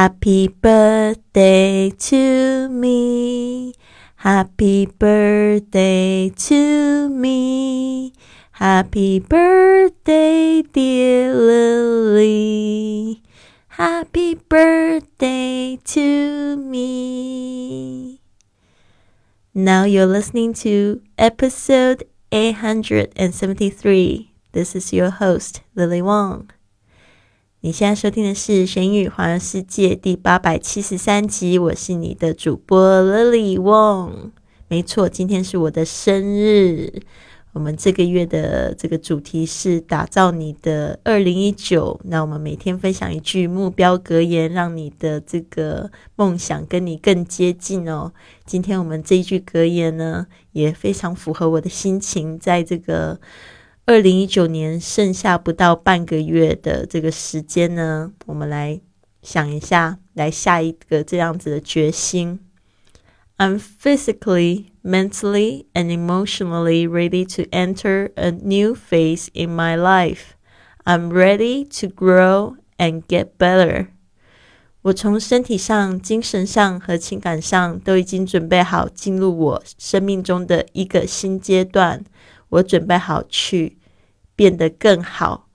Happy birthday to me. Happy birthday to me. Happy birthday, dear Lily. Happy birthday to me. Now you're listening to episode 873. This is your host, Lily Wong. 你现在收听的是《玄宇环游世界》第八百七十三集，我是你的主播 Lily Wong。没错，今天是我的生日。我们这个月的这个主题是打造你的二零一九。那我们每天分享一句目标格言，让你的这个梦想跟你更接近哦。今天我们这一句格言呢，也非常符合我的心情，在这个。二零一九年剩下不到半个月的这个时间呢，我们来想一下，来下一个这样子的决心。I'm physically, mentally, and emotionally ready to enter a new phase in my life. I'm ready to grow and get better. 我从身体上、精神上和情感上都已经准备好进入我生命中的一个新阶段。我准备好去。 变得更好，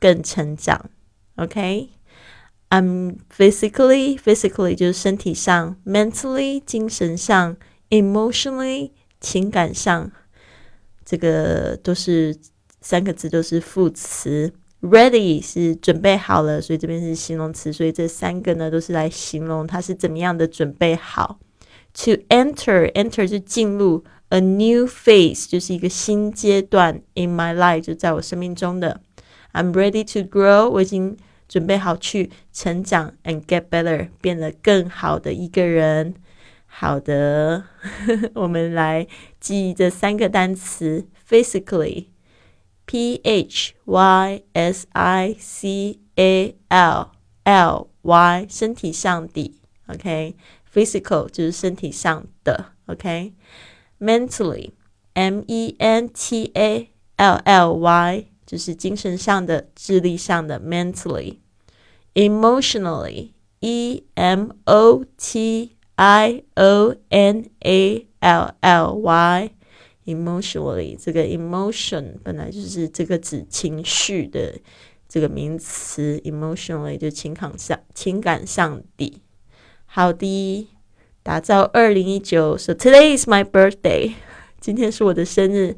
更成长。OK，I'm physically physically 就是身体上，mentally 精神上，emotionally 情感上，这个都是三个字，都是副词。Ready 是准备好了，所以这边是形容词，所以这三个呢都是来形容他是怎么样的准备好。To enter enter 就进入。A new phase 就是一个新阶段，in my life 就在我生命中的。I'm ready to grow，我已经准备好去成长，and get better，变得更好的一个人。好的，我们来记这三个单词：physically，p h y s i c a l l y，身体上的，OK，physical 就是身体上的，OK。Mentally, m e n t a l l y，就是精神上的、智力上的 mentally。emotionally, e m o t i o n a l l y。emotionally 这个 emotion 本来就是这个指情绪的这个名词，emotionally 就情感上情感上的。好的。打造二零一九，So today is my birthday，今天是我的生日。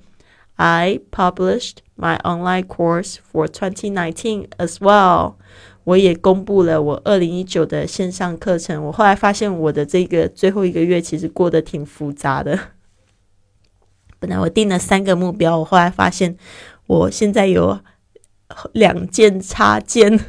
I published my online course for 2019 as well。我也公布了我二零一九的线上课程。我后来发现我的这个最后一个月其实过得挺复杂的。本来我定了三个目标，我后来发现我现在有两件插件。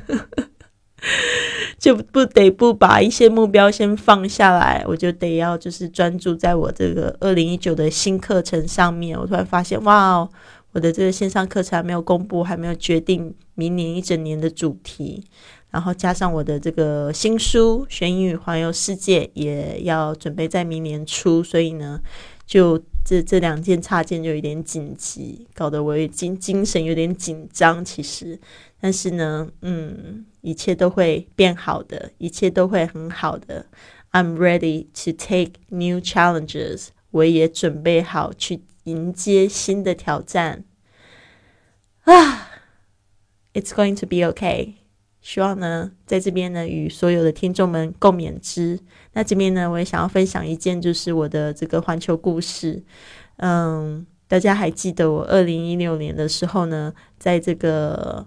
就不得不把一些目标先放下来，我就得要就是专注在我这个二零一九的新课程上面。我突然发现，哇，我的这个线上课程还没有公布，还没有决定明年一整年的主题，然后加上我的这个新书《学英语环游世界》也要准备在明年出，所以呢，就这这两件插件就有点紧急，搞得我精精神有点紧张。其实，但是呢，嗯。一切都会变好的，一切都会很好的。I'm ready to take new challenges。我也准备好去迎接新的挑战。啊，It's going to be okay。希望呢，在这边呢，与所有的听众们共勉之。那这边呢，我也想要分享一件，就是我的这个环球故事。嗯，大家还记得我二零一六年的时候呢，在这个。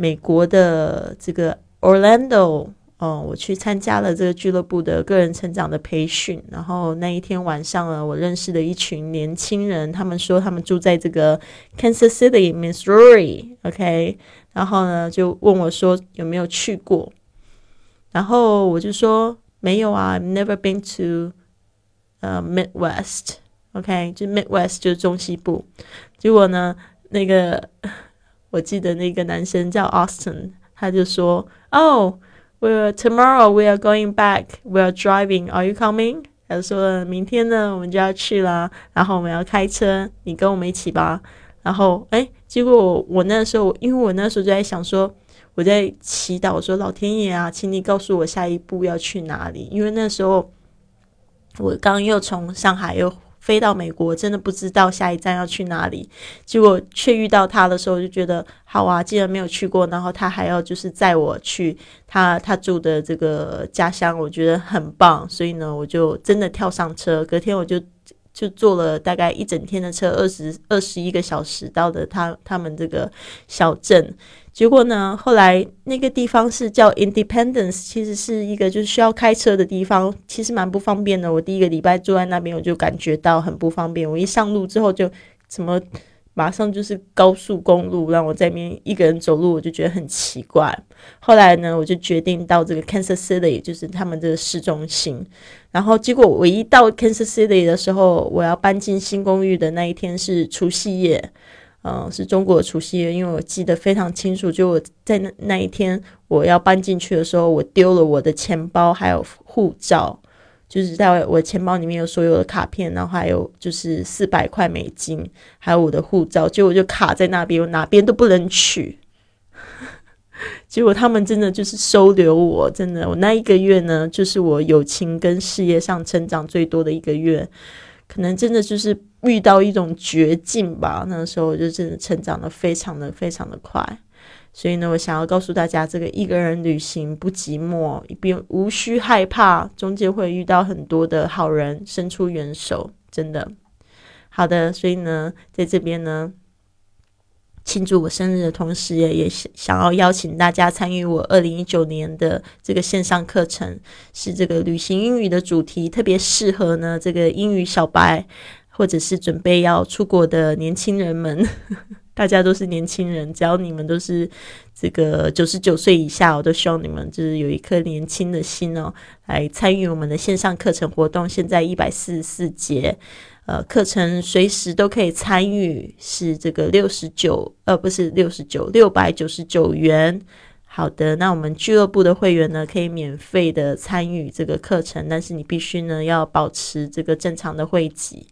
美国的这个 Orlando 哦，我去参加了这个俱乐部的个人成长的培训。然后那一天晚上呢，我认识了一群年轻人，他们说他们住在这个 Kansas City, Missouri。OK。然后呢就问我说有没有去过，然后我就说没有啊，I've never been to 呃 Midwest。OK，就 Midwest 就是中西部。结果呢，那个。我记得那个男生叫 Austin，他就说：“Oh, we tomorrow we are going back. We are driving. Are you coming？” 他说：“明天呢，我们就要去了，然后我们要开车，你跟我们一起吧。”然后，哎，结果我那时候，因为我那时候就在想说，我在祈祷，说老天爷啊，请你告诉我下一步要去哪里，因为那时候我刚又从上海又。飞到美国，真的不知道下一站要去哪里，结果却遇到他的时候，就觉得好啊！既然没有去过，然后他还要就是载我去他他住的这个家乡，我觉得很棒，所以呢，我就真的跳上车。隔天我就就坐了大概一整天的车，二十二十一个小时到的他他们这个小镇。结果呢？后来那个地方是叫 Independence，其实是一个就是需要开车的地方，其实蛮不方便的。我第一个礼拜住在那边，我就感觉到很不方便。我一上路之后，就怎么马上就是高速公路，让我在那边一个人走路，我就觉得很奇怪。后来呢，我就决定到这个 Kansas City，就是他们这个市中心。然后结果我一到 Kansas City 的时候，我要搬进新公寓的那一天是除夕夜。嗯，是中国除夕夜，因为我记得非常清楚，就我在那那一天我要搬进去的时候，我丢了我的钱包还有护照，就是在我钱包里面有所有的卡片，然后还有就是四百块美金，还有我的护照，结果就卡在那边，我哪边都不能取。结果他们真的就是收留我，真的，我那一个月呢，就是我友情跟事业上成长最多的一个月。可能真的就是遇到一种绝境吧，那个时候我就真的成长的非常的非常的快，所以呢，我想要告诉大家，这个一个人旅行不寂寞，一边无需害怕，中间会遇到很多的好人伸出援手，真的好的，所以呢，在这边呢。庆祝我生日的同时，也也想要邀请大家参与我二零一九年的这个线上课程，是这个旅行英语的主题，特别适合呢这个英语小白，或者是准备要出国的年轻人们。大家都是年轻人，只要你们都是这个九十九岁以下，我都希望你们就是有一颗年轻的心哦，来参与我们的线上课程活动。现在一百四十四节。呃，课程随时都可以参与，是这个六十九，呃，不是六十九，六百九十九元。好的，那我们俱乐部的会员呢，可以免费的参与这个课程，但是你必须呢要保持这个正常的会籍。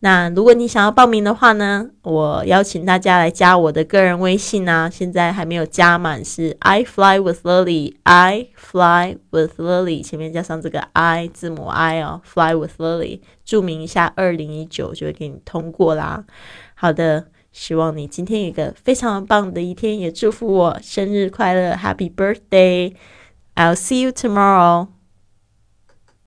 那如果你想要报名的话呢，我邀请大家来加我的个人微信啊，现在还没有加满，是 I fly with Lily，I fly with Lily，前面加上这个 I 字母 I 哦，fly with Lily，注明一下二零一九就会给你通过啦。好的，希望你今天有一个非常棒的一天，也祝福我生日快乐，Happy birthday！I'll see you tomorrow.